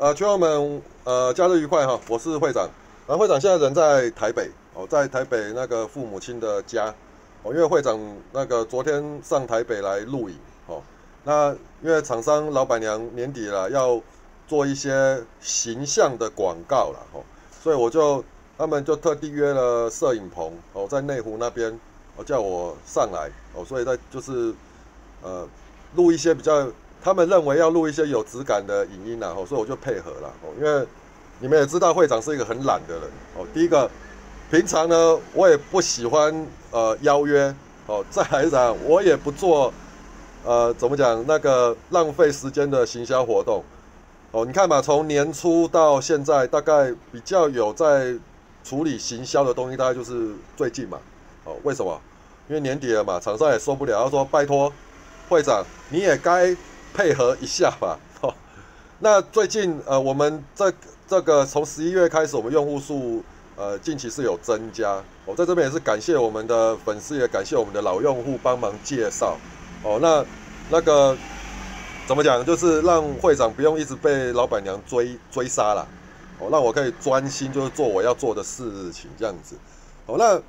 呃，群友们，呃，假日愉快哈！我是会长，然后会长现在人在台北哦，在台北那个父母亲的家哦，因为会长那个昨天上台北来录影哦，那因为厂商老板娘年底了要做一些形象的广告了哦，所以我就他们就特地约了摄影棚哦，在内湖那边哦，叫我上来哦，所以在就是呃录一些比较。他们认为要录一些有质感的影音然后所以我就配合了哦。因为你们也知道，会长是一个很懒的人哦。第一个，平常呢，我也不喜欢呃邀约哦。再来讲，我也不做呃怎么讲那个浪费时间的行销活动哦。你看嘛，从年初到现在，大概比较有在处理行销的东西，大概就是最近嘛哦。为什么？因为年底了嘛，厂商也受不了，要说拜托会长，你也该。配合一下吧，哦，那最近呃，我们这这个从十一月开始，我们用户数呃近期是有增加，我在这边也是感谢我们的粉丝，也感谢我们的老用户帮忙介绍，哦，那那个怎么讲，就是让会长不用一直被老板娘追追杀了，哦，让我可以专心就是做我要做的事情这样子，哦，那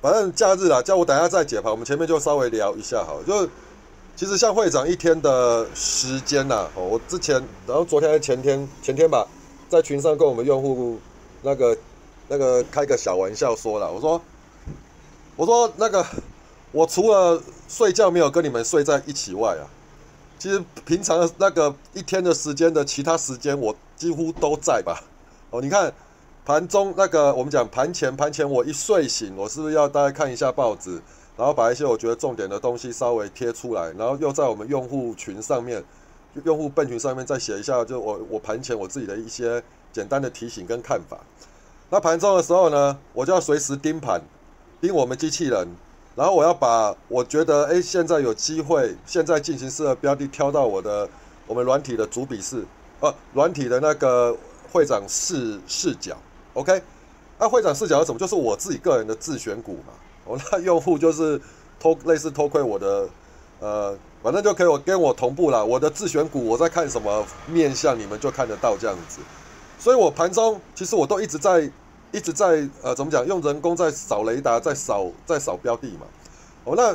反正假日啦，叫我等下再解盘，我们前面就稍微聊一下好，就。其实像会长一天的时间呐，哦，我之前，然后昨天、前天、前天吧，在群上跟我们用户那个、那个开个小玩笑说了，我说，我说那个，我除了睡觉没有跟你们睡在一起外啊，其实平常那个一天的时间的其他时间，我几乎都在吧。哦，你看盘中那个，我们讲盘前，盘前我一睡醒，我是不是要大概看一下报纸？然后把一些我觉得重点的东西稍微贴出来，然后又在我们用户群上面、用户笨群上面再写一下，就我我盘前我自己的一些简单的提醒跟看法。那盘中的时候呢，我就要随时盯盘，盯我们机器人，然后我要把我觉得哎现在有机会，现在进行式的标的挑到我的我们软体的主笔式，呃，软体的那个会长视视角，OK？那会长视角是什么？就是我自己个人的自选股嘛。我那用户就是偷类似偷窥我的，呃，反正就可以我跟我同步了。我的自选股我在看什么面相，你们就看得到这样子。所以我盘中其实我都一直在一直在呃怎么讲，用人工在扫雷达，在扫在扫标的嘛。哦，那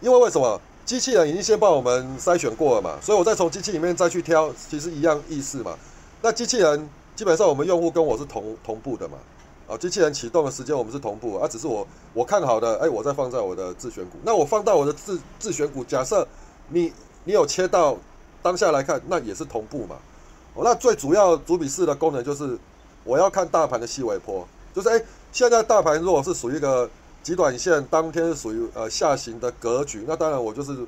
因为为什么机器人已经先帮我们筛选过了嘛，所以我再从机器里面再去挑，其实一样意思嘛。那机器人基本上我们用户跟我是同同步的嘛。哦，机器人启动的时间我们是同步，啊，只是我我看好的，哎，我再放在我的自选股。那我放到我的自自选股，假设你你有切到当下来看，那也是同步嘛。哦，那最主要主笔式的功能就是我要看大盘的细微波，就是哎，现在大盘如果是属于一个极短线，当天是属于呃下行的格局，那当然我就是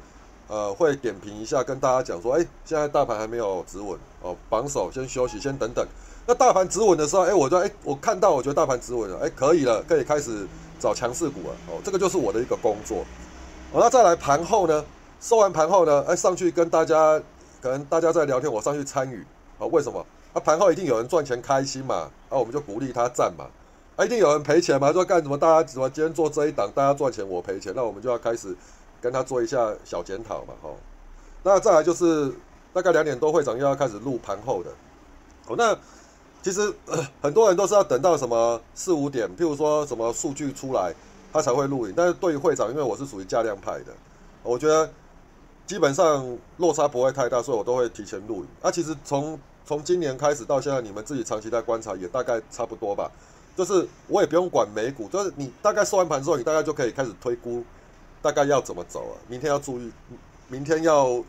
呃会点评一下，跟大家讲说，哎，现在大盘还没有止稳，哦，榜首先休息，先等等。那大盘止稳的时候，哎，我就哎，我看到，我觉得大盘止稳了，哎，可以了，可以开始找强势股了。哦，这个就是我的一个工作。哦，那再来盘后呢？收完盘后呢？哎，上去跟大家，可能大家在聊天，我上去参与。哦，为什么？啊，盘后一定有人赚钱开心嘛，啊，我们就鼓励他赚嘛。啊，一定有人赔钱嘛，说干什么？大家怎么今天做这一档，大家赚钱，我赔钱，那我们就要开始跟他做一下小检讨嘛。哦，那再来就是大概两点多，会长又要开始录盘后的。哦，那。其实很多人都是要等到什么四五点，譬如说什么数据出来，他才会录影。但是对于会长，因为我是属于价量派的，我觉得基本上落差不会太大，所以我都会提前录影。那其实从从今年开始到现在，你们自己长期在观察，也大概差不多吧。就是我也不用管美股，就是你大概收完盘之后，你大概就可以开始推估大概要怎么走了。明天要注意，明天要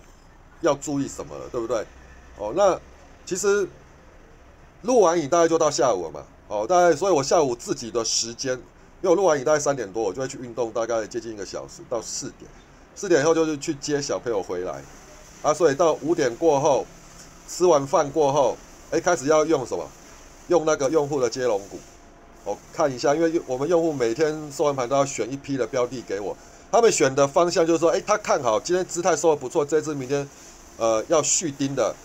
要注意什么了，对不对？哦，那其实。录完影大概就到下午了嘛，哦，大概，所以我下午自己的时间，因为我录完影大概三点多，我就会去运动，大概接近一个小时到四点，四点以后就是去接小朋友回来，啊，所以到五点过后，吃完饭过后，哎，开始要用什么？用那个用户的接龙股，我看一下，因为我们用户每天收完盘都要选一批的标的给我，他们选的方向就是说，哎，他看好今天姿态收的不错，这支明天，呃，要续盯的，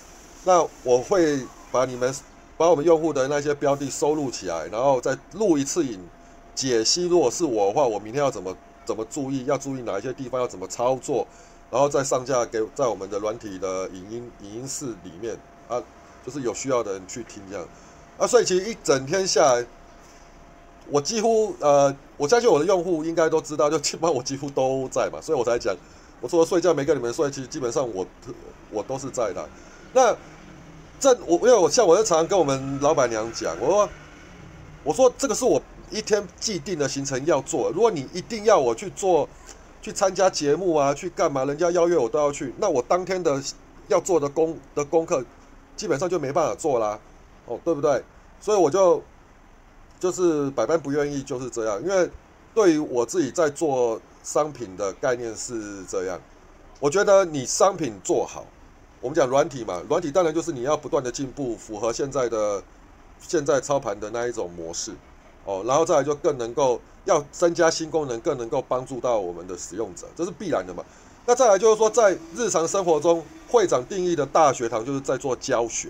那我会把你们。把我们用户的那些标的收录起来，然后再录一次影解析。如果是我的话，我明天要怎么怎么注意？要注意哪一些地方？要怎么操作？然后再上架给在我们的软体的影音影音室里面啊。就是有需要的人去听这样。啊，所以其实一整天下来，我几乎呃，我相信我的用户应该都知道，就基本上我几乎都在嘛，所以我才讲，我除了睡觉没跟你们睡，其实基本上我我都是在的。那这我因为我像我就常常跟我们老板娘讲，我说我说这个是我一天既定的行程要做，如果你一定要我去做。去参加节目啊，去干嘛？人家邀约我都要去，那我当天的要做的功的功课，基本上就没办法做啦，哦，对不对？所以我就就是百般不愿意，就是这样。因为对于我自己在做商品的概念是这样，我觉得你商品做好，我们讲软体嘛，软体当然就是你要不断的进步，符合现在的现在操盘的那一种模式。哦，然后再来就更能够要增加新功能，更能够帮助到我们的使用者，这是必然的嘛。那再来就是说，在日常生活中，会长定义的大学堂就是在做教学。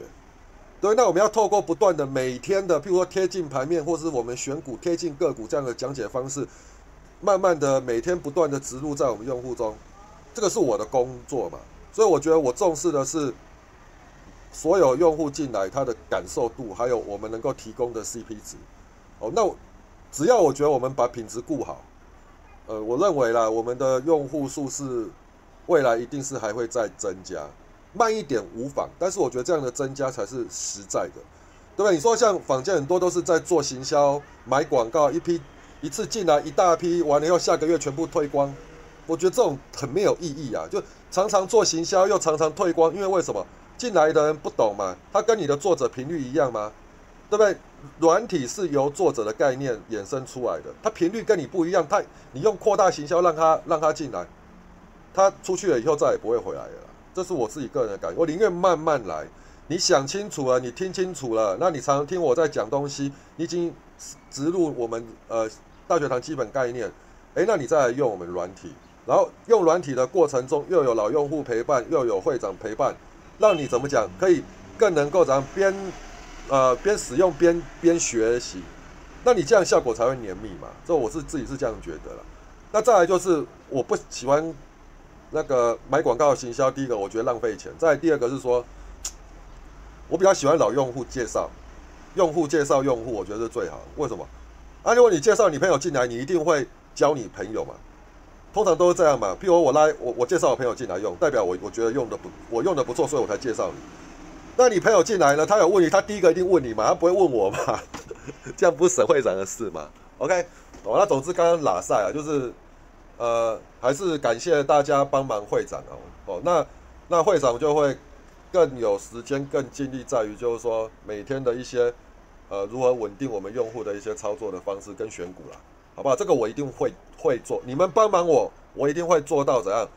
对，那我们要透过不断的每天的，譬如说贴近盘面，或是我们选股贴近个股这样的讲解方式，慢慢的每天不断的植入在我们用户中，这个是我的工作嘛。所以我觉得我重视的是所有用户进来他的感受度，还有我们能够提供的 CP 值。哦，那只要我觉得我们把品质顾好，呃，我认为啦，我们的用户数是未来一定是还会再增加，慢一点无妨，但是我觉得这样的增加才是实在的，对吧？你说像坊间很多都是在做行销、买广告，一批一次进来一大批，完了以后下个月全部退光，我觉得这种很没有意义啊！就常常做行销又常常退光，因为为什么进来的人不懂嘛？他跟你的作者频率一样吗？对不对？软体是由作者的概念衍生出来的，它频率跟你不一样，它你用扩大行销让它让它进来，它出去了以后再也不会回来了。这是我自己个人的感觉，我宁愿慢慢来。你想清楚了，你听清楚了，那你常常听我在讲东西，你已经植入我们呃大学堂基本概念，诶，那你再来用我们软体，然后用软体的过程中又有老用户陪伴，又有会长陪伴，让你怎么讲可以更能够咱边。呃，边使用边边学习，那你这样效果才会黏密嘛？这我是自己是这样觉得了。那再来就是我不喜欢那个买广告行销，第一个我觉得浪费钱。再第二个是说，我比较喜欢老用户介绍，用户介绍用户，我觉得是最好。为什么？啊，如果你介绍你朋友进来，你一定会教你朋友嘛。通常都是这样嘛。譬如我拉我我介绍我朋友进来用，代表我我觉得用的不我用的不错，所以我才介绍你。那你朋友进来了，他有问题，他第一个一定问你嘛，他不会问我嘛？这样不是沈会长的事嘛？OK，哦，那总之刚刚拉赛啊，就是呃，还是感谢大家帮忙会长哦。哦，那那会长就会更有时间、更尽力在于，就是说每天的一些呃如何稳定我们用户的一些操作的方式跟选股啦，好不好？这个我一定会会做，你们帮忙我，我一定会做到怎样？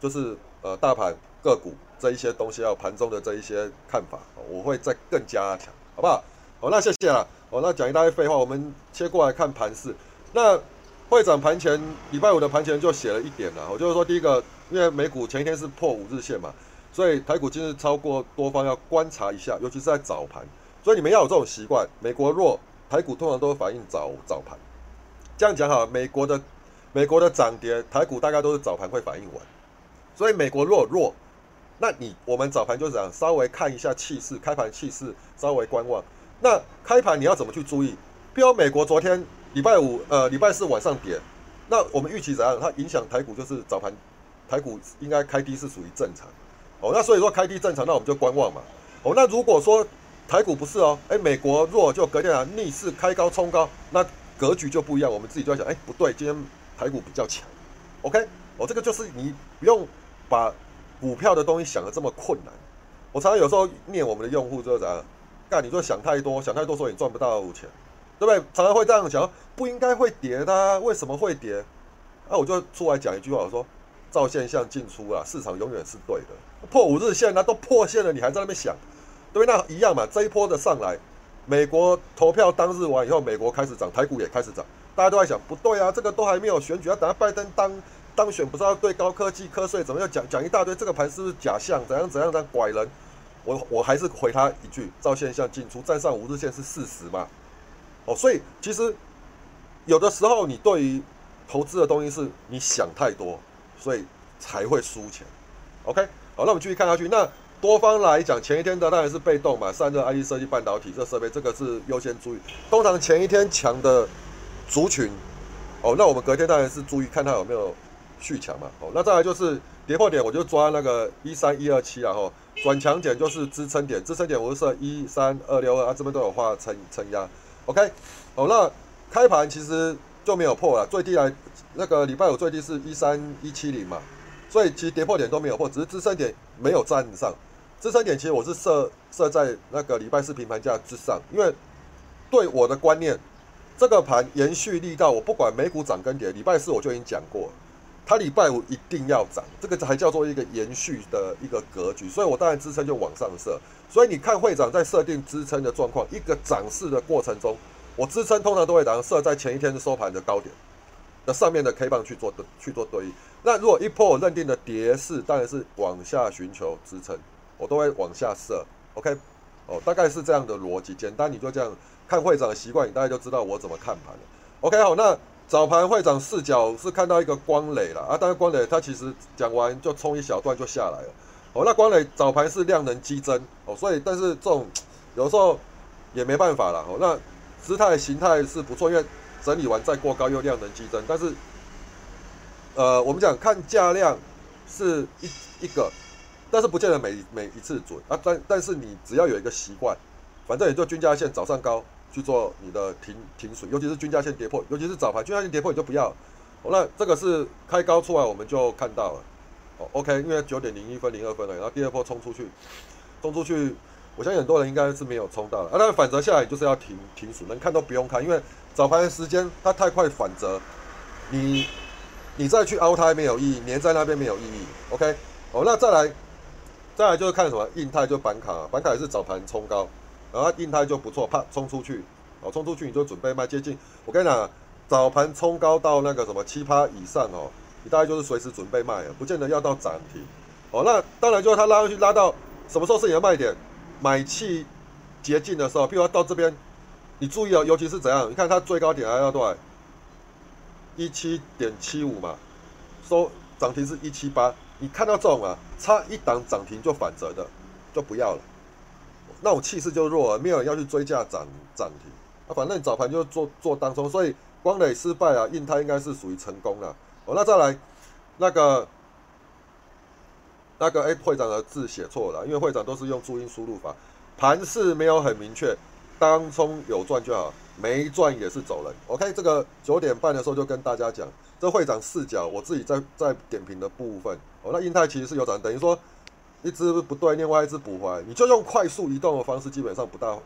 就是呃大盘个股。这一些东西，还有盘中的这一些看法，我会再更加强，好不好？好，那谢谢了。哦，那讲一大堆废话，我们切过来看盘势。那会长盘前礼拜五的盘前就写了一点了，我就是说，第一个，因为美股前一天是破五日线嘛，所以台股今日超过多方要观察一下，尤其是在早盘。所以你们要有这种习惯，美国弱，台股通常都反映早早盘。这样讲好，美国的美国的涨跌，台股大概都是早盘会反应完。所以美国弱弱。那你我们早盘就是讲稍微看一下气势，开盘气势稍微观望。那开盘你要怎么去注意？比如美国昨天礼拜五呃礼拜四晚上跌，那我们预期怎样？它影响台股就是早盘台股应该开低是属于正常。哦，那所以说开低正常，那我们就观望嘛。哦，那如果说台股不是哦，哎美国弱就隔天啊逆势开高冲高，那格局就不一样。我们自己就在想，哎不对，今天台股比较强。OK，哦这个就是你不用把。股票的东西想的这么困难，我常常有时候念我们的用户就是样，干你就想太多，想太多所以你赚不到钱，对不对？常常会这样想，不应该会跌的，为什么会跌？那我就出来讲一句话，我说照现象进出啊，市场永远是对的。破五日线那都破线了，你还在那边想，对不对？那一样嘛，这一波的上来，美国投票当日完以后，美国开始涨，台股也开始涨，大家都在想，不对啊，这个都还没有选举，要等下拜登当。当选不知道对高科技瞌睡，怎么样讲讲一大堆？这个盘是不是假象？怎样怎样的拐人？我我还是回他一句：照现象进出，站上五日线是事实嘛？哦，所以其实有的时候你对于投资的东西是你想太多，所以才会输钱。OK，好，那我们继续看下去。那多方来讲，前一天的当然是被动嘛，散热、IC 设计、半导体这设备，这个是优先注意。通常前一天强的族群，哦，那我们隔天当然是注意看它有没有续强嘛。哦，那再来就是跌破点，我就抓那个一三一二七然后转强点就是支撑点，支撑点我是设一三二六二啊，这边都有画撑撑压。OK，哦，那开盘其实就没有破了，最低来那个礼拜五最低是一三一七零嘛。所以其实跌破点都没有破，只是支撑点没有站上。支撑点其实我是设设在那个礼拜四平盘价之上，因为对我的观念，这个盘延续力道，我不管美股涨跟跌，礼拜四我就已经讲过，它礼拜五一定要涨，这个才叫做一个延续的一个格局。所以我当然支撑就往上设。所以你看会长在设定支撑的状况，一个涨势的过程中，我支撑通常都会打设在前一天收盘的高点。那上面的 K 棒去做去做对应，那如果一波我认定的跌势，当然是往下寻求支撑，我都会往下设，OK，哦，大概是这样的逻辑，简单你就这样看会长的习惯，你大概就知道我怎么看盘了，OK，好，那早盘会长视角是看到一个光磊了啊，当然光磊他其实讲完就冲一小段就下来了，哦，那光磊早盘是量能激增，哦，所以但是这种有时候也没办法了，哦，那姿态形态是不错，因为。整理完再过高又量能激增，但是，呃，我们讲看价量是一一个，但是不见得每每一次准啊。但但是你只要有一个习惯，反正也就均价线早上高去做你的停停损，尤其是均价线跌破，尤其是早盘均价线跌破你就不要。哦那这个是开高出来我们就看到了，哦，OK，因为九点零一分零二分了，然后第二波冲出去，冲出去。我相信很多人应该是没有冲到的啊，那反折下来就是要停停损，能看都不用看，因为早盘的时间它太快反折，你你再去凹它没有意义，粘在那边没有意义。OK，哦，那再来再来就是看什么印泰就板卡，板卡也是早盘冲高，然后印泰就不错，啪冲出去，哦，冲出去你就准备卖接近。我跟你讲，早盘冲高到那个什么七趴以上哦，你大概就是随时准备卖，不见得要到涨停。哦，那当然就是它拉上去拉到什么时候是你的卖点？买气接近的时候，譬如说到这边，你注意哦，尤其是怎样？你看它最高点还要多少？一七点七五嘛，收涨停是一七八。你看到这种啊，差一档涨停就反折的，就不要了。那种气势就弱了，没有人要去追价涨涨停。啊，反正早盘就做做当中，所以光磊失败啊，印泰应该是属于成功了。哦，那再来那个。那个哎，会长的字写错了，因为会长都是用注音输入法。盘势没有很明确，当冲有赚就好，没赚也是走人。OK，这个九点半的时候就跟大家讲，这会长视角，我自己在在点评的部分。哦，那英泰其实是有涨，等于说一只不对，另外一只补回来，你就用快速移动的方式，基本上不大，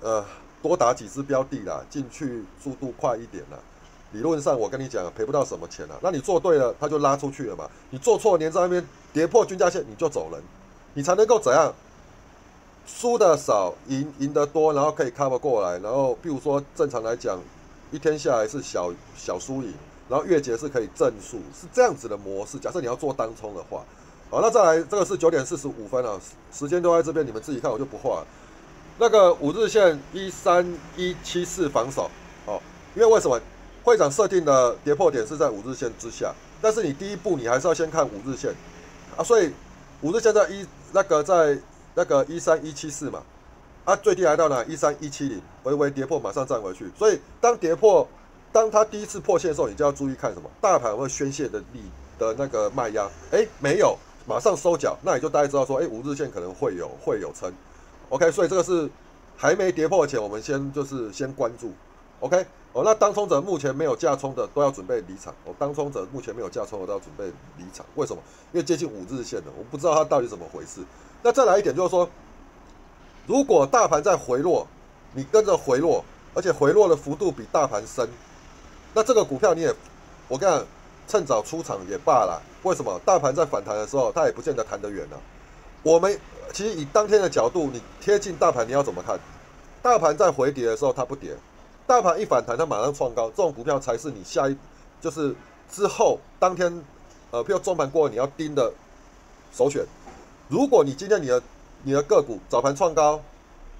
呃，多打几只标的啦，进去速度快一点啦。理论上，我跟你讲，赔不到什么钱啦。那你做对了，它就拉出去了嘛。你做错，连在那边跌破均价线，你就走人，你才能够怎样？输的少，赢赢得多，然后可以 cover 过来。然后，比如说正常来讲，一天下来是小小输赢，然后月结是可以正数，是这样子的模式。假设你要做单冲的话，好，那再来，这个是九点四十五分啊，时间都在这边，你们自己看，我就不画。那个五日线一三一七四防守，哦，因为为什么？会长设定的跌破点是在五日线之下，但是你第一步你还是要先看五日线啊，所以五日线在一那个在那个一三一七四嘛，啊最低来到哪一三一七零，微微跌破马上站回去，所以当跌破，当它第一次破线的时候，你就要注意看什么，大盘会宣泄的力的那个卖压，哎没有，马上收脚，那你就大概知道说，哎五日线可能会有会有撑，OK，所以这个是还没跌破前，我们先就是先关注，OK。哦，那当冲者目前没有架冲的都要准备离场。哦，当冲者目前没有架冲的都要准备离场。为什么？因为接近五日线了，我不知道它到底怎么回事。那再来一点就是说，如果大盘在回落，你跟着回落，而且回落的幅度比大盘深，那这个股票你也，我跟你讲，趁早出场也罢了。为什么？大盘在反弹的时候，它也不见得弹得远呢。我们其实以当天的角度，你贴近大盘，你要怎么看？大盘在回跌的时候，它不跌。大盘一反弹，它马上创高，这种股票才是你下一，就是之后当天，呃，譬如中盘过后你要盯的首选。如果你今天你的你的个股早盘创高，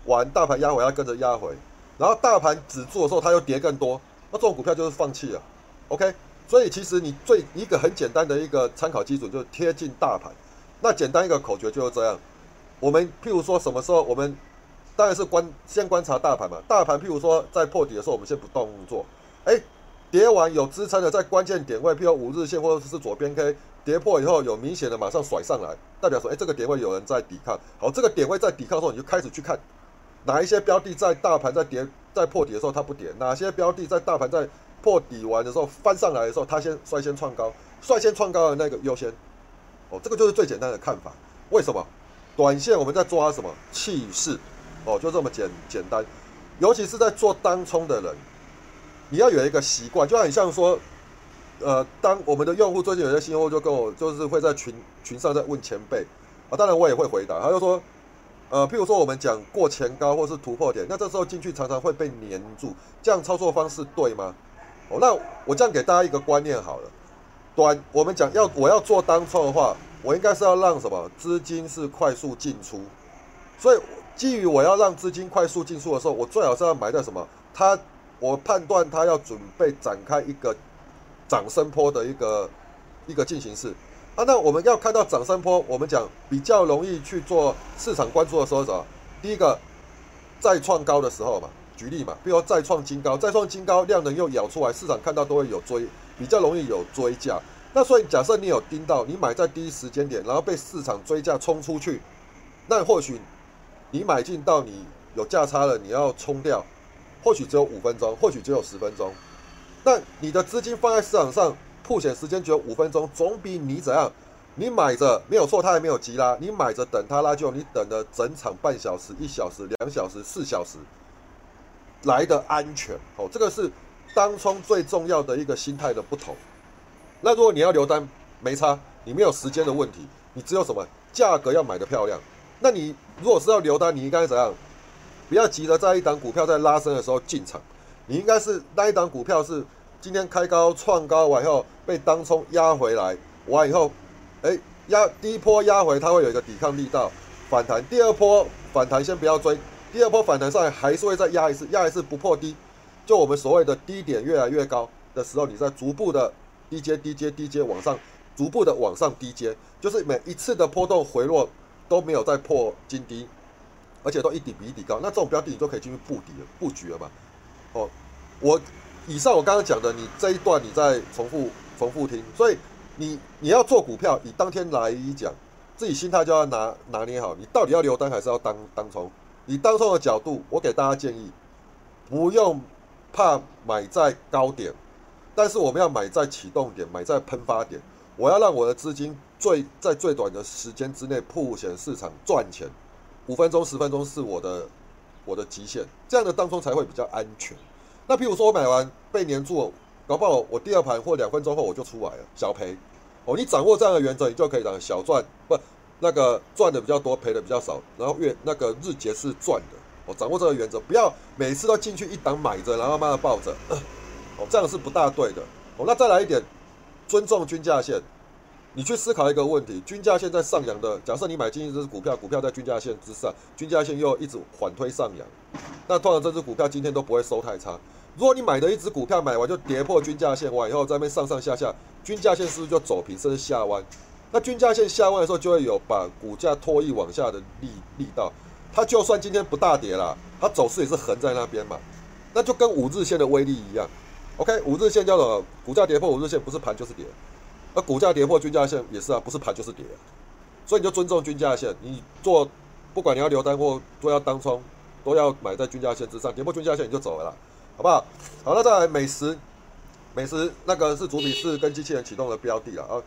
完大盘压回要跟着压回，然后大盘止住的时候它又跌更多，那这种股票就是放弃了。OK，所以其实你最一个很简单的一个参考基准就是贴近大盘，那简单一个口诀就是这样。我们譬如说什么时候，我们当然是观先观察大盘嘛。大盘譬如说在破底的时候，我们先不动作。哎，跌完有支撑的，在关键点位，譬如五日线或者是左边 K 跌破以后有明显的马上甩上来，代表说，哎，这个点位有人在抵抗。好，这个点位在抵抗的时候，你就开始去看哪一些标的在大盘在跌在破底的时候它不跌，哪些标的在大盘在破底完的时候翻上来的时候，它先率先创高，率先创高的那个优先。哦，这个就是最简单的看法。为什么？短线我们在抓什么气势？哦，就这么简简单。尤其是在做当冲的人，你要有一个习惯，就很像说，呃，当我们的用户最近有些新用户就跟我，就是会在群群上在问前辈啊，当然我也会回答。他就说，呃，譬如说我们讲过前高或是突破点，那这时候进去常常会被黏住，这样操作方式对吗？哦，那我这样给大家一个观念好了。短，我们讲要我要做当冲的话，我应该是要让什么资金是快速进出，所以基于我要让资金快速进出的时候，我最好是要埋在什么？他，我判断他要准备展开一个涨升坡的一个一个进行式啊。那我们要看到涨升坡，我们讲比较容易去做市场关注的时候，什么？第一个再创高的时候嘛，举例嘛，比如再创金高，再创金高，量能又咬出来，市场看到都会有追。比较容易有追价，那所以假设你有盯到，你买在第一时间点，然后被市场追价冲出去，那或许你买进到你有价差了，你要冲掉，或许只有五分钟，或许只有十分钟，那你的资金放在市场上，铺险时间只有五分钟，总比你怎样？你买着没有错，它还没有急拉，你买着等它拉就，你等了整场半小时、一小时、两小时、四小时来的安全。哦，这个是。当冲最重要的一个心态的不同，那如果你要留单，没差，你没有时间的问题，你只有什么价格要买的漂亮。那你如果是要留单，你应该怎样？不要急着在一档股票在拉升的时候进场，你应该是那一档股票是今天开高创高完以后被当冲压回来，完以后，哎压第一波压回它会有一个抵抗力道反弹，第二波反弹先不要追，第二波反弹上来还是会再压一次，压一次不破低。就我们所谓的低点越来越高的时候，你在逐步的低阶、低阶、低阶往上，逐步的往上低阶，就是每一次的波动回落都没有再破金低，而且都一底比一底高，那这种标的你就可以进去布底了、布局了嘛。哦，我以上我刚刚讲的，你这一段你再重复、重复听。所以你你要做股票，以当天来讲，自己心态就要拿拿捏好，你到底要留单还是要当当冲？以当冲的角度，我给大家建议，不用。怕买在高点，但是我们要买在启动点，买在喷发点。我要让我的资金最在最短的时间之内铺显市场赚钱，五分钟、十分钟是我的我的极限，这样的当中才会比较安全。那譬如说我买完被黏住，搞不好我第二盘或两分钟后我就出来了，小赔。哦，你掌握这样的原则，你就可以让小赚不那个赚的比较多，赔的比较少，然后越那个日结是赚的。掌握这个原则，不要每次都进去一档买着，然后慢慢抱着，哦，这样是不大对的。哦，那再来一点，尊重均价线。你去思考一个问题：均价线在上扬的，假设你买进一只股票，股票在均价线之上，均价线又一直缓推上扬，那通常这只股票今天都不会收太差。如果你买的一只股票买完就跌破均价线完以后，在那边上上下下，均价线是不是就走平甚至下弯？那均价线下弯的时候，就会有把股价拖曳往下的力力道。它就算今天不大跌了，它走势也是横在那边嘛，那就跟五日线的威力一样。OK，五日线叫做股价跌破五日线，不是盘就是跌，而股价跌破均价线也是啊，不是盘就是跌。所以你就尊重均价线，你做不管你要留单或都要当冲，都要买在均价线之上，跌破均价线你就走了，好不好？好了，再来美食，美食那个是主体是跟机器人启动的标的了啊。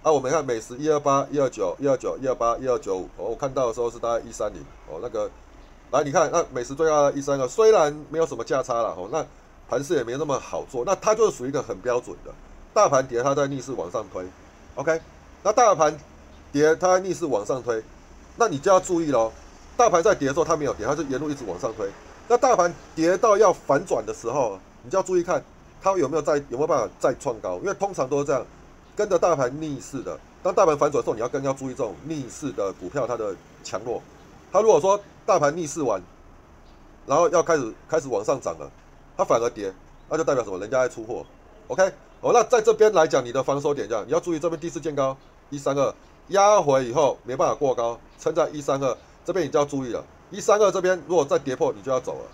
啊，我们看美食一二八一二九一二九一二八一二九五，哦，我看到的时候是大概一三零，哦，那个，来你看，那美食最高一三二，虽然没有什么价差了，哦，那盘势也没那么好做，那它就是属于一个很标准的，大盘跌它在逆势往上推，OK，那大盘跌它在逆势往上推，那你就要注意喽，大盘在跌的时候它没有跌，它是沿路一直往上推，那大盘跌到要反转的时候，你就要注意看它有没有再有没有办法再创高，因为通常都是这样。跟着大盘逆势的，当大盘反转的时候，你要更要注意这种逆势的股票它的强弱。它如果说大盘逆势完，然后要开始开始往上涨了，它反而跌，那就代表什么？人家在出货。OK，哦，那在这边来讲，你的防守点这样，你要注意这边第四见高一三二，压回以后没办法过高，撑在一三二这边，你就要注意了。一三二这边如果再跌破，你就要走了。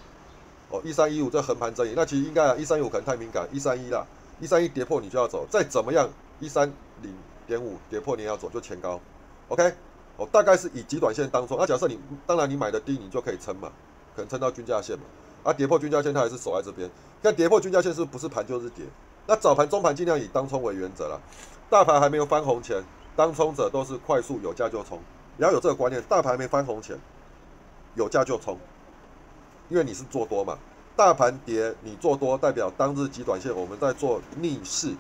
哦，一三一五这横盘整理，那其实应该啊，一三一五可能太敏感，一三一啦，一三一跌破你就要走，再怎么样，一三零点五跌破你也要走，就前高。OK，哦，大概是以极短线当中，那假设你当然你买的低，你就可以撑嘛，可能撑到均价线嘛。啊，跌破均价线，它还是守在这边。看跌破均价线是不是盘就是跌？那早盘、中盘尽量以当冲为原则了。大盘还没有翻红前，当冲者都是快速有价就冲。你要有这个观念，大盘没翻红前，有价就冲，因为你是做多嘛。大盘跌，你做多代表当日极短线我们在做逆势，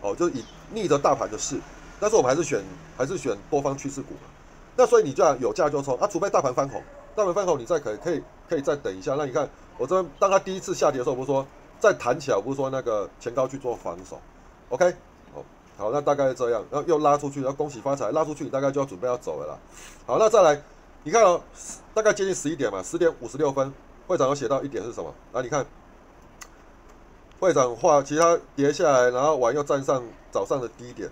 哦，就以逆着大盘的势。但是我们还是选还是选多方趋势股嘛。那所以你就要有价就冲啊，除非大盘翻红。大盘翻红，你再可以可以可以再等一下。那你看，我这边当它第一次下跌的时候，不是说再弹起来，不是说那个前高去做防守，OK？哦，好，那大概是这样，然后又拉出去，然后恭喜发财，拉出去你大概就要准备要走了啦。好，那再来，你看哦，大概接近十一点嘛，十点五十六分，会长有写到一点是什么？来，你看，会长画，其他跌下来，然后完又站上早上的低点，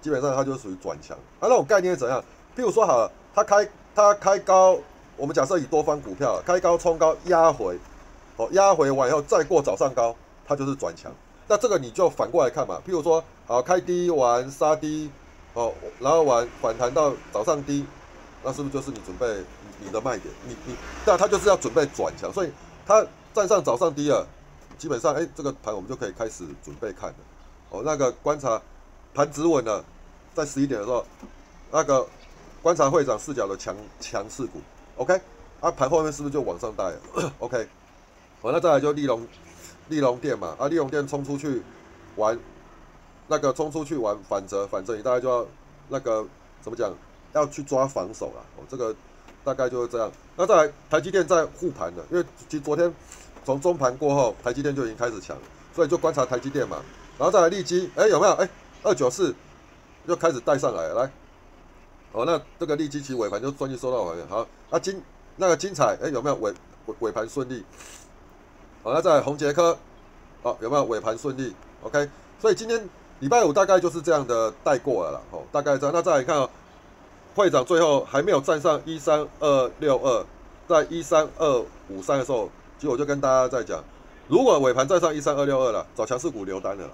基本上它就属于转强。它那种概念是怎样？譬如说好，它开它开高。我们假设以多方股票开高冲高压回，哦压回完以后再过早上高，它就是转强。那这个你就反过来看嘛，譬如说，好开低完杀低，哦然后完反弹到早上低，那是不是就是你准备你的卖点？你你，那他就是要准备转强，所以他站上早上低了，基本上哎这个盘我们就可以开始准备看了。哦那个观察盘止稳了，在十一点的时候，那个观察会长视角的强强势股。OK，啊，盘后面是不是就往上带？OK，好，那再来就利隆，利隆店嘛，啊，利隆店冲出去玩，那个冲出去玩反折，反正你大概就要那个怎么讲，要去抓防守了。哦，这个大概就是这样。那再来，台积电在护盘的，因为其昨天从中盘过后，台积电就已经开始强，所以就观察台积电嘛。然后再来利基，哎，有没有？哎，二九四又开始带上来，来。哦，那这个利基期尾盘就顺利收到完了。好，那精那个精彩，哎，有没有尾尾尾盘顺利？好，那在红杰科，好，有没有尾盘顺利？OK，所以今天礼拜五大概就是这样的带过了啦。哦，大概这样。那再来看哦，会长最后还没有站上一三二六二，在一三二五三的时候，其实我就跟大家在讲，如果尾盘站上一三二六二了，找强势股留单了。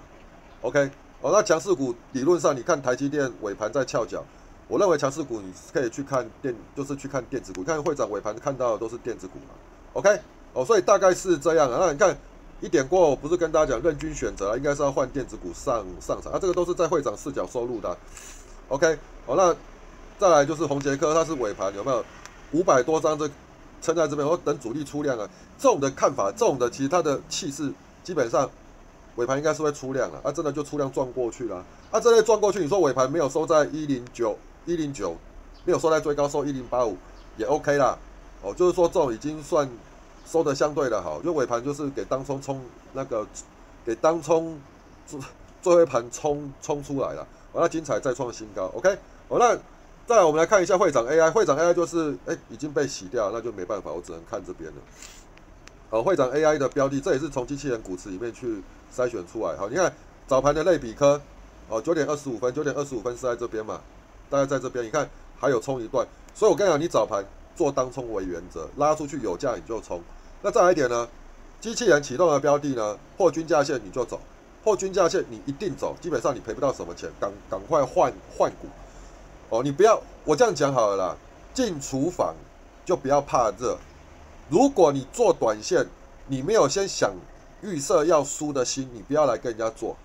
OK，哦，那强势股理论上你看台积电尾盘在翘脚。我认为强势股你可以去看电，就是去看电子股，看会长尾盘看到的都是电子股嘛。OK，哦，所以大概是这样啊。那你看一点过，不是跟大家讲任君选择，应该是要换电子股上上场啊。这个都是在会长视角收入的。OK，好，那再来就是红杰科，它是尾盘有没有五百多张这撑在这边，我等主力出量啊。这种的看法，这种的其实它的气势基本上尾盘应该是会出量了，啊，真的就出量撞过去了，啊，这类撞过去，你说尾盘没有收在一零九。一零九没有收在最高，收一零八五也 OK 啦。哦，就是说这种已经算收的相对的好，就尾盘就是给当冲冲那个给当冲最最后一盘冲冲出来了，完了精彩再创新高，OK。好，那再来我们来看一下会长 AI，会长 AI 就是哎已经被洗掉，那就没办法，我只能看这边了。好，会长 AI 的标的，这也是从机器人股池里面去筛选出来。好，你看早盘的类比科，哦九点二十五分，九点二十五分是在这边嘛？大概在这边，你看还有冲一段，所以我跟你讲，你早盘做当冲为原则，拉出去有价你就冲。那再来一点呢，机器人启动的标的呢，破均价线你就走，破均价线你一定走，基本上你赔不到什么钱，赶赶快换换股。哦，你不要我这样讲好了啦，进厨房就不要怕热。如果你做短线，你没有先想预设要输的心，你不要来跟人家做，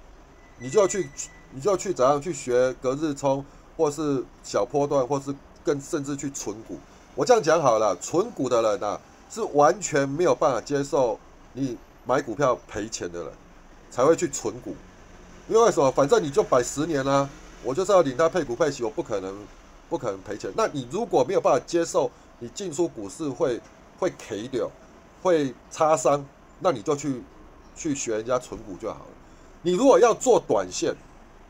你就去你就去怎样去学隔日冲。或是小波段，或是更甚至去存股。我这样讲好了，存股的人呐，是完全没有办法接受你买股票赔钱的人，才会去存股。因为什么？反正你就摆十年啦，我就是要领他配股配息，我不可能不可能赔钱。那你如果没有办法接受你进出股市会会赔掉，会擦伤，那你就去去学人家存股就好了。你如果要做短线。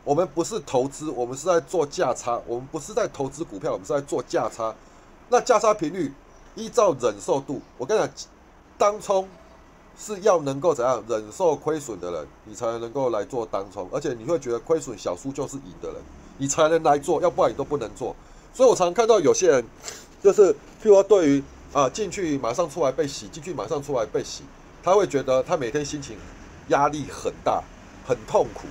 我们不是投资，我们是在做价差。我们不是在投资股票，我们是在做价差。那价差频率依照忍受度，我跟你讲，当冲是要能够怎样忍受亏损的人，你才能够来做当冲。而且你会觉得亏损小输就是赢的人。你才能来做，要不然你都不能做。所以我常看到有些人，就是譬如说对于啊进去马上出来被洗，进去马上出来被洗，他会觉得他每天心情压力很大，很痛苦。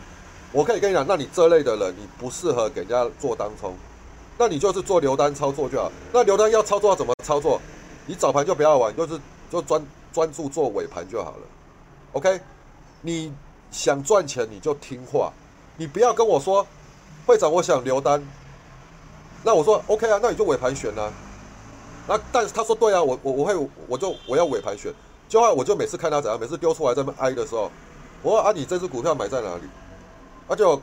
我可以跟你讲，那你这类的人，你不适合给人家做当冲，那你就是做留单操作就好。那留单要操作怎么操作？你早盘就不要玩，就是就专专注做尾盘就好了。OK，你想赚钱你就听话，你不要跟我说，会长我想留单，那我说 OK 啊，那你就尾盘选啊。那但是他说对啊，我我我会我就我要尾盘选，就话我就每次看他怎样，每次丢出来这么挨的时候，我说啊你这只股票买在哪里？他就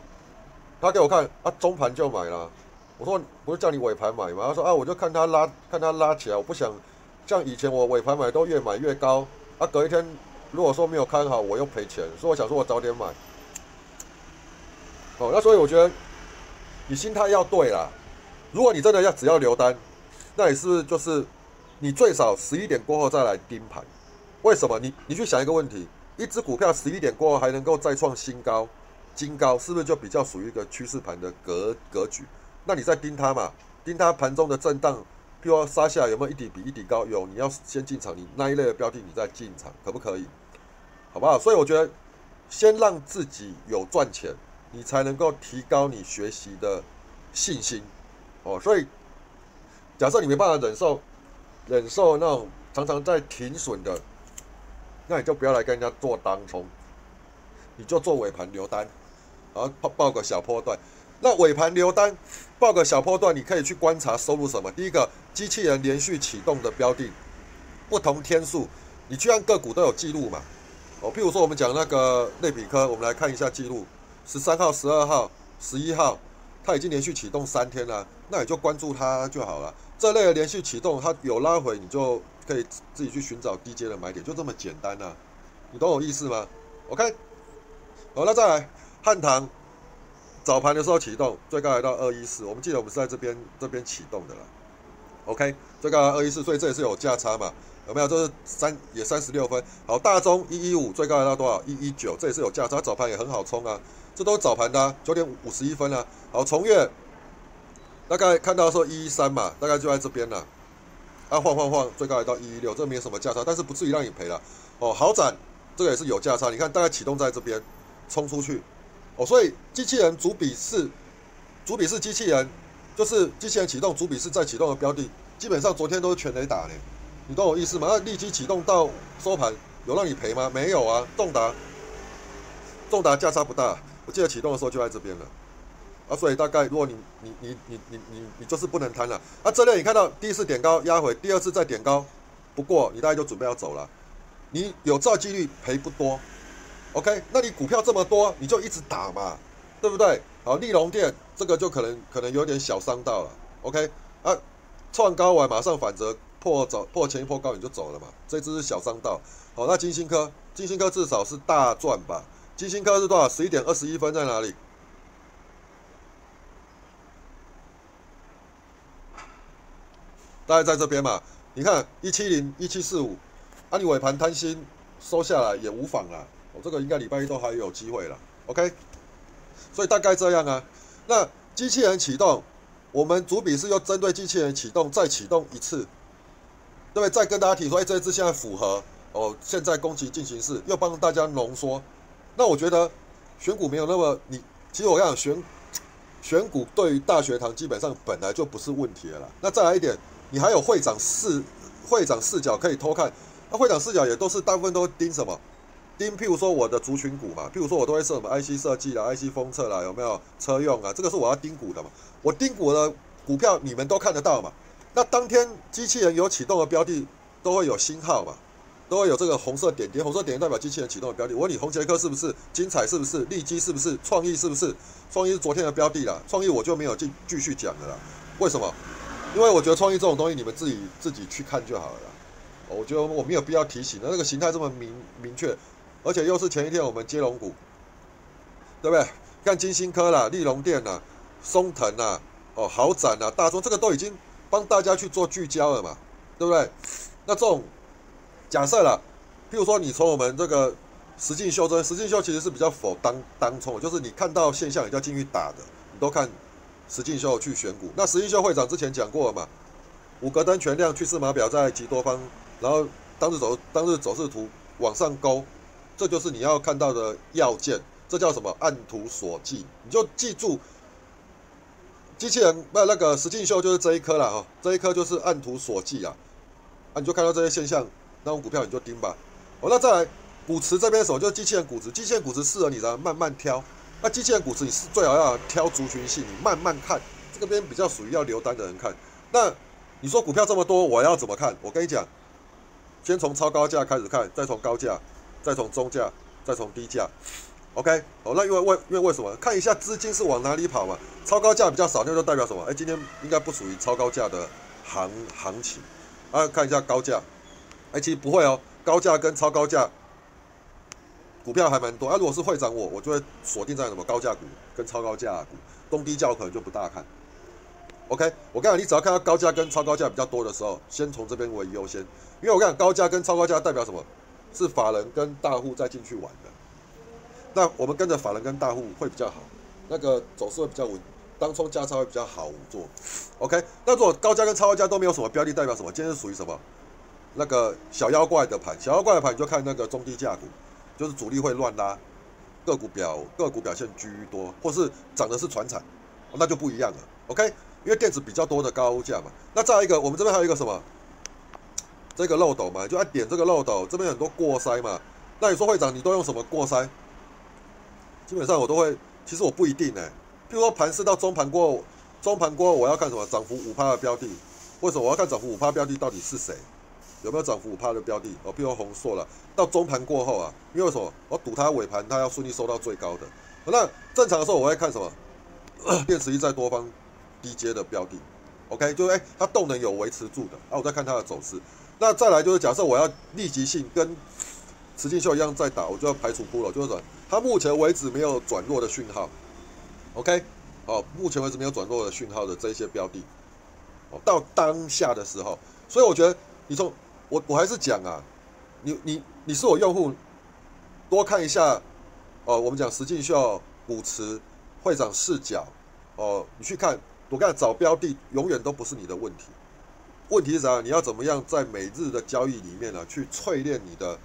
他给我看啊中盘就买了，我说不是叫你尾盘买吗？他说啊我就看他拉看他拉起来，我不想像以前我尾盘买都越买越高，啊隔一天。如果说没有看好，我又赔钱，所以我想说，我早点买。哦，那所以我觉得你心态要对啦。如果你真的要只要留单，那你是不是就是你最少十一点过后再来盯盘？为什么？你你去想一个问题：一只股票十一点过后还能够再创新高、金高，是不是就比较属于一个趋势盘的格格局？那你再盯它嘛，盯它盘中的震荡。譬如杀下有没有一底比一底高？有，你要先进场，你那一类的标的你再进场，可不可以？好不好？所以我觉得，先让自己有赚钱，你才能够提高你学习的信心。哦，所以假设你没办法忍受忍受那种常常在停损的，那你就不要来跟人家做当冲，你就做尾盘留单，然后报报个小波段。那尾盘留单，报个小波段，你可以去观察收入什么。第一个，机器人连续启动的标的，不同天数，你去按个股都有记录嘛。哦，譬如说我们讲那个类比科，我们来看一下记录，十三号、十二号、十一号，它已经连续启动三天了，那你就关注它就好了。这类的连续启动，它有拉回，你就可以自己去寻找低阶的买点，就这么简单呐。你懂我意思吗？OK，好，那再来汉唐。早盘的时候启动，最高来到二一四，我们记得我们是在这边这边启动的了。OK，最高二一四，所以这也是有价差嘛？有没有？这是三也三十六分。好，大中一一五，最高来到多少？一一九，这也是有价差。早盘也很好冲啊，这都是早盘的，九点五十一分啊。好，重月大概看到说一一三嘛，大概就在这边了。啊，晃晃晃，最高来到一一六，这没有什么价差，但是不至于让你赔了。哦，好展这个也是有价差，你看大概启动在这边，冲出去。哦，所以机器人主笔是主笔是机器人，就是机器人启动主笔是在启动的标的，基本上昨天都是全雷打的，你懂我意思吗？那立即启动到收盘有让你赔吗？没有啊，重达重达价差不大，我记得启动的时候就在这边了，啊，所以大概如果你你你你你你你就是不能贪了，啊，这类你看到第一次点高压回，第二次再点高，不过你大概就准备要走了，你有造几率赔不多。OK，那你股票这么多，你就一直打嘛，对不对？好，利隆店这个就可能可能有点小伤到了。OK，啊，创高完马上反折破走破前一波高你就走了嘛，这只是小伤到。好，那金星科，金星科至少是大赚吧？金星科是多少？十一点二十一分在哪里？大概在这边嘛。你看一七零一七四五，啊，你尾盘贪心收下来也无妨啊。这个应该礼拜一都还有机会了，OK，所以大概这样啊。那机器人启动，我们主笔是又针对机器人启动再启动一次，对不对？再跟大家提出，哎，这一次现在符合哦，现在攻击进行式，又帮大家浓缩。那我觉得选股没有那么你，其实我讲选选股对于大学堂基本上本来就不是问题了。那再来一点，你还有会长视会长视角可以偷看，那会长视角也都是大部分都盯什么？盯，譬如说我的族群股嘛，譬如说我都会设什么 IC 设计啦、IC 封测啦，有没有车用啊？这个是我要盯股的嘛。我盯股的股票你们都看得到嘛？那当天机器人有启动的标的都会有星号嘛，都会有这个红色点点，红色点点代表机器人启动的标的。我问你，红杰科是不是？精彩是不是？利基是不是？创意是不是？创意是昨天的标的啦，创意我就没有继继续讲的啦。为什么？因为我觉得创意这种东西你们自己自己去看就好了啦。我觉得我没有必要提醒的，那个形态这么明明确。而且又是前一天我们接龙股，对不对？看金星科啦、利隆电啦、松藤啦、哦豪展啦、大中，这个都已经帮大家去做聚焦了嘛，对不对？那这种假设了，譬如说你从我们这个实境秀中，实境秀其实是比较否当当冲，就是你看到现象你就要进去打的，你都看石进修去选股。那石进修会长之前讲过了嘛，五格灯全亮，趋势码表在极多方，然后当日走当日走势图往上勾，这就是你要看到的要件。这叫什么？按图索骥，你就记住。机器人那那个石进秀就是这一颗了哈，这一颗就是按图索骥啊，啊你就看到这些现象，那种股票你就盯吧。哦，那再来股池这边什么？就是机器人股池，机器人股池适合你的慢慢挑。那机器人股池你是最好要挑族群性，你慢慢看，这个边比较属于要留单的人看。那你说股票这么多，我要怎么看？我跟你讲，先从超高价开始看，再从高价，再从中价，再从低价。OK，哦，那因为为因为为什么？看一下资金是往哪里跑嘛？超高价比较少，那就代表什么？哎，今天应该不属于超高价的行行情。啊，看一下高价，哎，其实不会哦，高价跟超高价股票还蛮多。啊，如果是会长我，我就会锁定在什么高价股跟超高价股，中低价可能就不大看。OK，我跟你讲，你只要看到高价跟超高价比较多的时候，先从这边为优先，因为我跟你讲，高价跟超高价代表什么？是法人跟大户再进去玩的。那我们跟着法人跟大户会比较好，那个走势会比较稳，当冲价差会比较好做。OK，那如果高价跟超高价都没有什么标的，代表什么？今天是属于什么？那个小妖怪的盘，小妖怪的盘你就看那个中低价股，就是主力会乱拉，个股表个股表现居多，或是涨的是船产，那就不一样了。OK，因为电子比较多的高价嘛。那再一个，我们这边还有一个什么？这个漏斗嘛，就按点这个漏斗，这边很多过筛嘛。那你说会长，你都用什么过筛？基本上我都会，其实我不一定哎。譬如说盘势到中盘过，中盘过我要看什么？涨幅五趴的标的。为什么我要看涨幅五趴标的到底是谁？有没有涨幅五趴的标的？哦，譬如红硕了，到中盘过后啊，因为什么？我赌它尾盘它要顺利收到最高的。那正常的时候我会看什么？电池一在多方低阶的标的。OK，就是哎，它动能有维持住的，啊，我再看它的走势。那再来就是假设我要立即性跟磁进秀一样再打，我就要排除骷髅，就是说。它目前为止没有转弱的讯号，OK，哦，目前为止没有转弱的讯号的这些标的，哦，到当下的时候，所以我觉得你从我我还是讲啊，你你你是我用户，多看一下，哦，我们讲实进秀、股池、会长视角，哦，你去看，我看找标的永远都不是你的问题，问题是啥？你要怎么样在每日的交易里面呢，去淬炼你的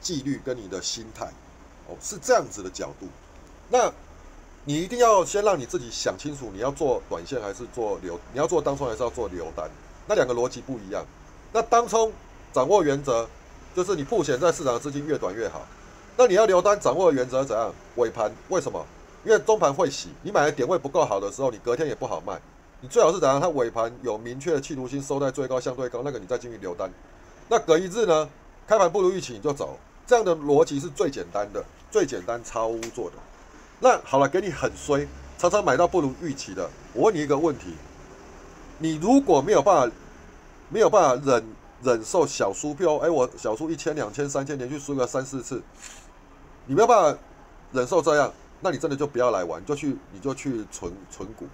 纪律跟你的心态。哦，是这样子的角度，那你一定要先让你自己想清楚，你要做短线还是做流，你要做当冲还是要做流单，那两个逻辑不一样。那当冲掌握原则，就是你铺钱在市场的资金越短越好。那你要留单掌握的原则怎样？尾盘为什么？因为中盘会洗，你买的点位不够好的时候，你隔天也不好卖。你最好是等到？它尾盘有明确的企图心，收在最高相对高，那个你再进行留单。那隔一日呢？开盘不如预期你就走，这样的逻辑是最简单的。最简单操作的，那好了，给你很衰，常常买到不如预期的。我问你一个问题：你如果没有办法，没有办法忍忍受小输票，哎，我小输一千、两千、三千，连续输个三四次，你没有办法忍受这样，那你真的就不要来玩，就去你就去存存股，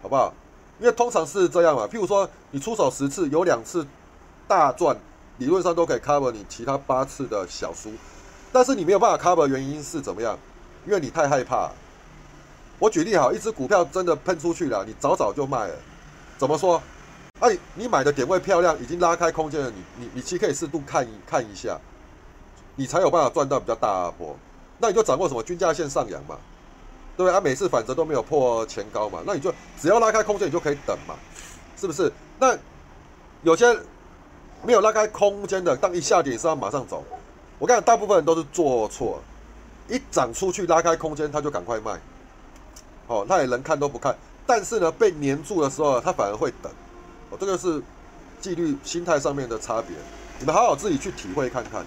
好不好？因为通常是这样嘛。譬如说，你出手十次，有两次大赚，理论上都可以 cover 你其他八次的小输。但是你没有办法 cover 原因是怎么样？因为你太害怕。我举例好，一只股票真的喷出去了，你早早就卖了。怎么说？哎，你买的点位漂亮，已经拉开空间了，你你你其实可以适度看一看一下，你才有办法赚到比较大波。那你就掌握什么均价线上扬嘛，对？啊，每次反折都没有破前高嘛，那你就只要拉开空间，你就可以等嘛，是不是？那有些没有拉开空间的，当一下跌是要马上走。我看大部分人都是做错，一涨出去拉开空间，他就赶快卖，哦，他也连看都不看。但是呢，被黏住的时候，他反而会等，哦，这个是纪律心态上面的差别。你们好好自己去体会看看，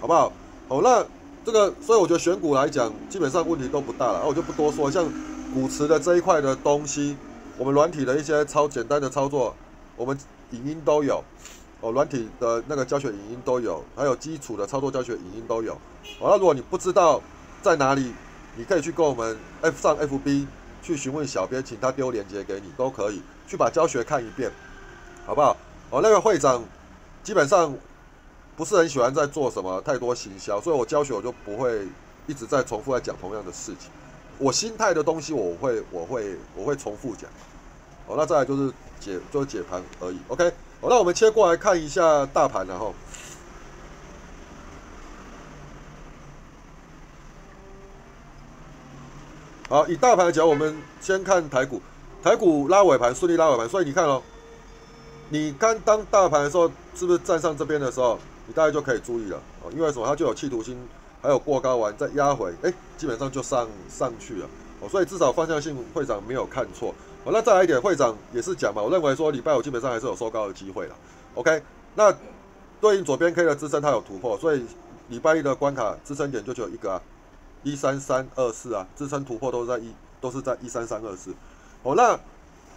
好不好？好，那这个，所以我觉得选股来讲，基本上问题都不大了。啊，我就不多说，像股池的这一块的东西，我们软体的一些超简单的操作，我们影音都有。哦，软体的那个教学影音都有，还有基础的操作教学影音都有。哦，那如果你不知道在哪里，你可以去跟我们 F 上 FB 去询问小编，请他丢链接给你，都可以去把教学看一遍，好不好？哦，那个会长基本上不是很喜欢在做什么太多行销，所以我教学我就不会一直在重复在讲同样的事情。我心态的东西我会我会我会重复讲。哦，那再来就是解就是解盘而已。OK，好，那我们切过来看一下大盘，然后。好，以大盘来讲，我们先看台股，台股拉尾盘，顺利拉尾盘，所以你看哦，你刚当大盘的时候，是不是站上这边的时候，你大概就可以注意了哦，因为什么？它就有企图心，还有过高完再压回，哎，基本上就上上去了哦，所以至少方向性会长没有看错哦。那再来一点，会长也是讲嘛，我认为说礼拜五基本上还是有收高的机会了。OK，那对应左边 K 的支撑它有突破，所以礼拜一的关卡支撑点就只有一个啊。一三三二四啊，支撑突破都在一，都是在一三三二四。哦，那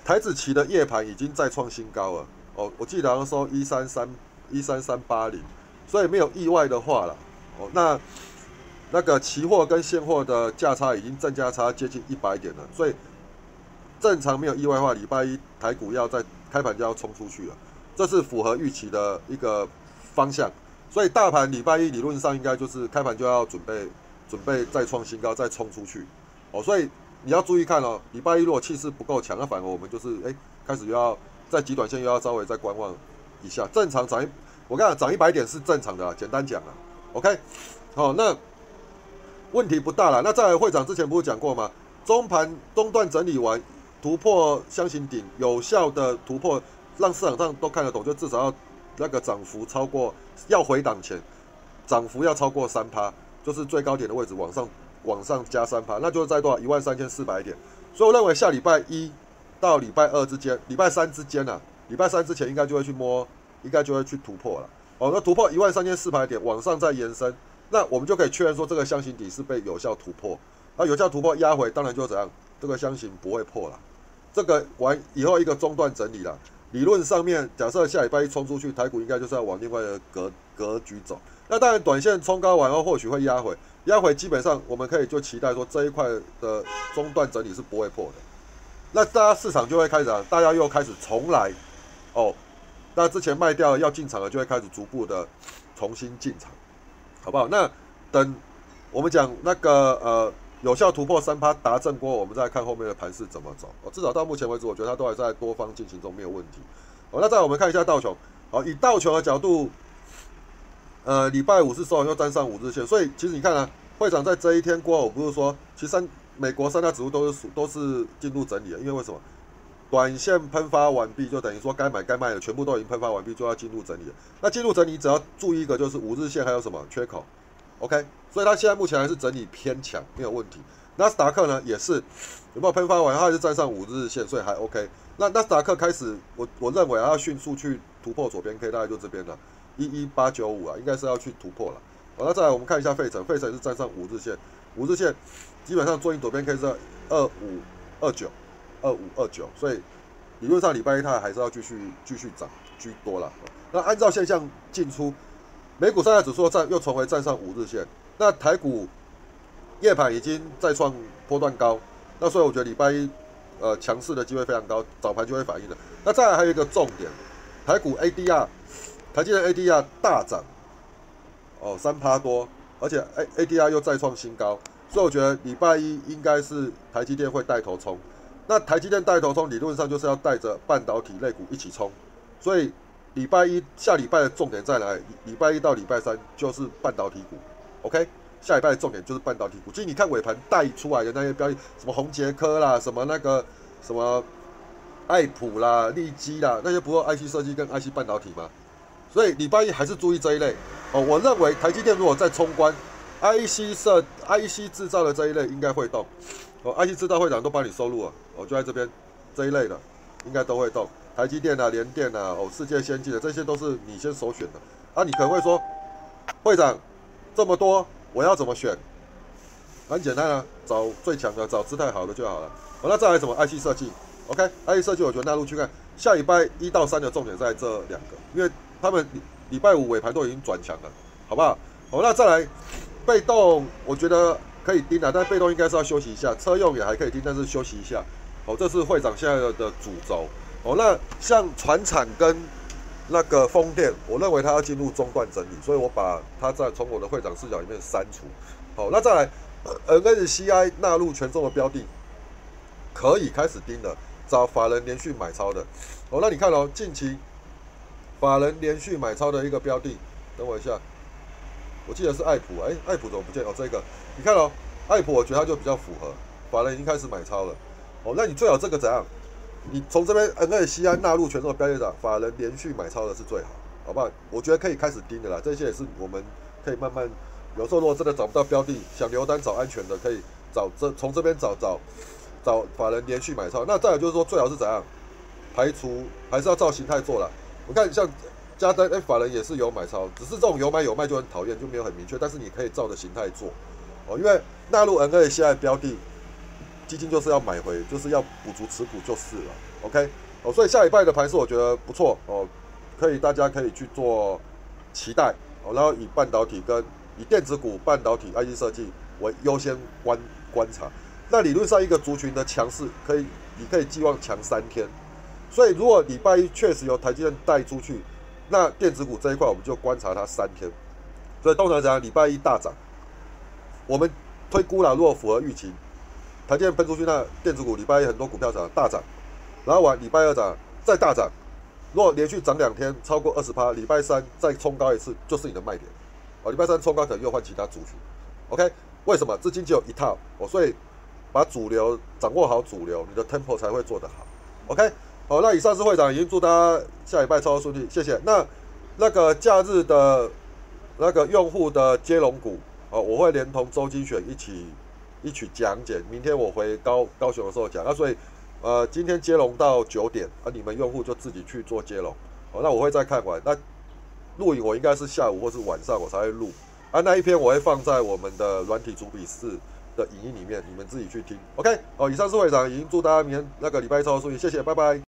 台子期的夜盘已经再创新高了。哦，我记得好像说一三三一三三八零，所以没有意外的话了。哦，那那个期货跟现货的价差已经正价差接近一百点了，所以正常没有意外的话，礼拜一台股要在开盘就要冲出去了，这是符合预期的一个方向。所以大盘礼拜一理论上应该就是开盘就要准备。准备再创新高，再冲出去，哦，所以你要注意看哦。礼拜一如果气势不够强，那反而我们就是哎，开始又要在极短线又要稍微再观望一下。正常涨，我跟你讲涨一百点是正常的，简单讲啊。OK，好，那问题不大了。那在会长之前不是讲过吗？中盘中段整理完，突破箱型顶，有效的突破，让市场上都看得懂，就至少要那个涨幅超过，要回档前涨幅要超过三趴。就是最高点的位置往上往上加三趴，那就是在多少一万三千四百点。所以我认为下礼拜一到礼拜二之间，礼拜三之间呢，礼拜三之前应该就会去摸，应该就会去突破了。哦，那突破一万三千四百点往上再延伸，那我们就可以确认说这个箱型底是被有效突破。那有效突破压回，当然就怎样，这个箱型不会破了。这个完以后一个中段整理了。理论上面，假设下礼拜一冲出去，台股应该就是要往另外的格格局走。那当然，短线冲高完后或许会压回，压回基本上我们可以就期待说这一块的中段整理是不会破的。那大家市场就会开始，大家又开始重来哦。那之前卖掉要进场的就会开始逐步的重新进场，好不好？那等我们讲那个呃有效突破三趴达正过，我们再看后面的盘势怎么走。哦，至少到目前为止，我觉得它都还在多方进行中，没有问题。哦，那再我们看一下道琼。好，以道琼的角度。呃，礼拜五是收完又站上五日线，所以其实你看啊，会长在这一天过后，不是说，其实三美国三大指数都是都是进入整理了，因为为什么？短线喷发完毕，就等于说该买该卖的全部都已经喷发完毕，就要进入整理了。那进入整理，只要注意一个，就是五日线还有什么缺口，OK？所以它现在目前还是整理偏强，没有问题。纳斯达克呢也是有没有喷发完，它还是站上五日线，所以还 OK。那纳斯达克开始，我我认为它迅速去突破左边 K，大概就这边了。一一八九五啊，应该是要去突破了。好，那再来我们看一下费城，费城是站上五日线，五日线基本上做你左边 K 是二五二九，二五二九，所以理论上礼拜一它还是要继续继续涨居多了。那按照现象进出，美股三大指数站又重回站上五日线，那台股夜盘已经再创波段高，那所以我觉得礼拜一呃强势的机会非常高，早盘就会反应了。那再来还有一个重点，台股 ADR。台积电 ADR 大涨，哦，三趴多，而且 A ADR 又再创新高，所以我觉得礼拜一应该是台积电会带头冲。那台积电带头冲，理论上就是要带着半导体类股一起冲，所以礼拜一下礼拜的重点在哪里？礼拜一到礼拜三就是半导体股，OK？下礼拜的重点就是半导体股。其实你看尾盘带出来的那些标的，什么宏杰科啦，什么那个什么爱普啦、利基啦，那些不是 IC 设计跟 IC 半导体吗？所以礼拜一还是注意这一类哦。我认为台积电如果再冲关，IC 设 IC 制造的这一类应该会动。哦，IC 制造会长都帮你收录了，哦，就在这边这一类的应该都会动。台积电啊、联电啊、哦，世界先进的这些都是你先首选的。啊，你可能会说，会长这么多，我要怎么选？很简单啊，找最强的，找姿态好的就好了。哦，那再来什么 IC 设计？OK，IC 设计我觉得纳入去看，下礼拜一到三的重点在这两个，因为。他们礼拜五尾盘都已经转强了，好不好？好，那再来被动，我觉得可以盯啊，但被动应该是要休息一下。车用也还可以盯，但是休息一下。好，这是会长现在的主轴。哦，那像船产跟那个风电，我认为它要进入中段整理，所以我把它在从我的会长视角里面删除。好，那再来 NSCI 纳入权重的标的，可以开始盯了，找法人连续买超的。哦，那你看哦，近期法人连续买超的一个标的，等我一下，我记得是爱普，哎，爱普怎么不见？哦，这个，你看哦，爱普我觉得它就比较符合，法人已经开始买超了。哦，那你最好这个怎样？你从这边 NSCI 纳入权重的标的上，法人连续买超的是最好，好不好？我觉得可以开始盯的啦，这些也是我们可以慢慢。有时候如果真的找不到标的，想留单找安全的，可以找这从这边找找找法人连续买超。那再有就是说，最好是怎样排除，还是要照形态做了。我看像加单，哎，法人也是有买超，只是这种有买有卖就很讨厌，就没有很明确。但是你可以照着形态做哦，因为纳入 N A 现在标的基金就是要买回，就是要补足持股就是了。OK，哦，所以下礼拜的盘是我觉得不错哦，可以大家可以去做期待哦，然后以半导体跟以电子股、半导体、IC 设计为优先观观察，那理论上一个族群的强势可以，你可以寄望强三天。所以如果礼拜一确实有台积电带出去，那电子股这一块我们就观察它三天。所以通常讲礼拜一大涨，我们推估了，如果符合预期，台电喷出去，那电子股礼拜一很多股票涨大涨，然后完礼拜二涨再大涨，如果连续涨两天超过二十趴，礼拜三再冲高一次就是你的卖点。哦礼拜三冲高可能又换其他族群，OK？为什么资金只有一套？哦，所以把主流掌握好主流，你的 temple 才会做得好，OK？好，那以上是会长，已经祝大家下礼拜操作顺利，谢谢。那那个假日的那个用户的接龙股，哦，我会连同周金选一起一起讲解。明天我回高高雄的时候讲，那所以呃，今天接龙到九点，啊，你们用户就自己去做接龙，哦，那我会再看完那。录影我应该是下午或是晚上我才会录，啊，那一篇我会放在我们的软体主笔室的影音里面，你们自己去听。OK，哦，以上是会长，已经祝大家明天那个礼拜超顺利，谢谢，拜拜。